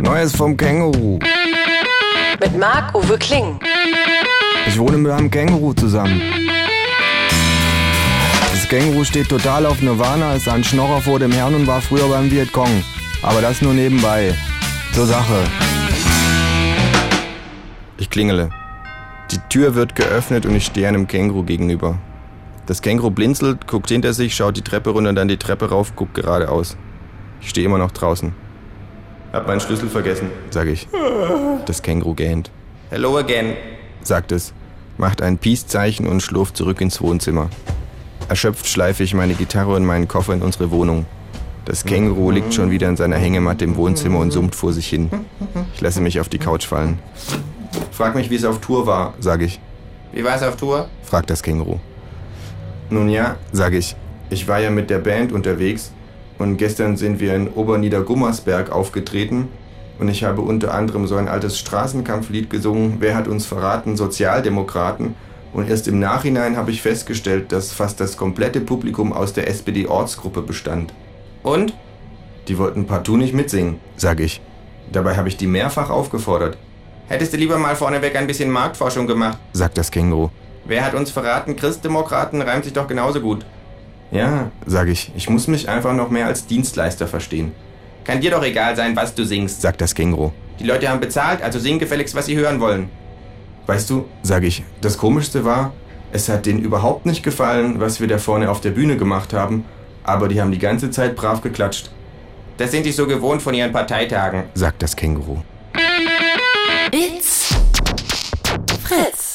Neues vom Känguru. Mit Marc-Uwe Kling. Ich wohne mit einem Känguru zusammen. Das Känguru steht total auf Nirvana, ist ein Schnorrer vor dem Herrn und war früher beim Vietcong. Aber das nur nebenbei. Zur Sache. Ich klingele. Die Tür wird geöffnet und ich stehe einem Känguru gegenüber. Das Känguru blinzelt, guckt hinter sich, schaut die Treppe runter, dann die Treppe rauf, guckt geradeaus. Ich stehe immer noch draußen. Hab meinen Schlüssel vergessen, sage ich. Das Känguru gähnt. Hello again, sagt es, macht ein Peace-Zeichen und schlurft zurück ins Wohnzimmer. Erschöpft schleife ich meine Gitarre und meinen Koffer in unsere Wohnung. Das Känguru liegt schon wieder in seiner Hängematte im Wohnzimmer und summt vor sich hin. Ich lasse mich auf die Couch fallen. Frag mich, wie es auf Tour war, sage ich. Wie war es auf Tour? fragt das Känguru. Nun ja, sage ich. Ich war ja mit der Band unterwegs und gestern sind wir in Oberniedergummersberg aufgetreten und ich habe unter anderem so ein altes Straßenkampflied gesungen, Wer hat uns verraten? Sozialdemokraten. Und erst im Nachhinein habe ich festgestellt, dass fast das komplette Publikum aus der SPD-Ortsgruppe bestand. Und? Die wollten partout nicht mitsingen, sage ich. Dabei habe ich die mehrfach aufgefordert. Hättest du lieber mal vorneweg ein bisschen Marktforschung gemacht, sagt das Känguru. Wer hat uns verraten? Christdemokraten reimt sich doch genauso gut. Ja, sage ich, ich muss mich einfach noch mehr als Dienstleister verstehen. Kann dir doch egal sein, was du singst, sagt das Känguru. Die Leute haben bezahlt, also sing gefälligst, was sie hören wollen. Weißt du, sage ich, das Komischste war, es hat denen überhaupt nicht gefallen, was wir da vorne auf der Bühne gemacht haben, aber die haben die ganze Zeit brav geklatscht. Das sind die so gewohnt von ihren Parteitagen, sagt das Känguru. It's Fritz.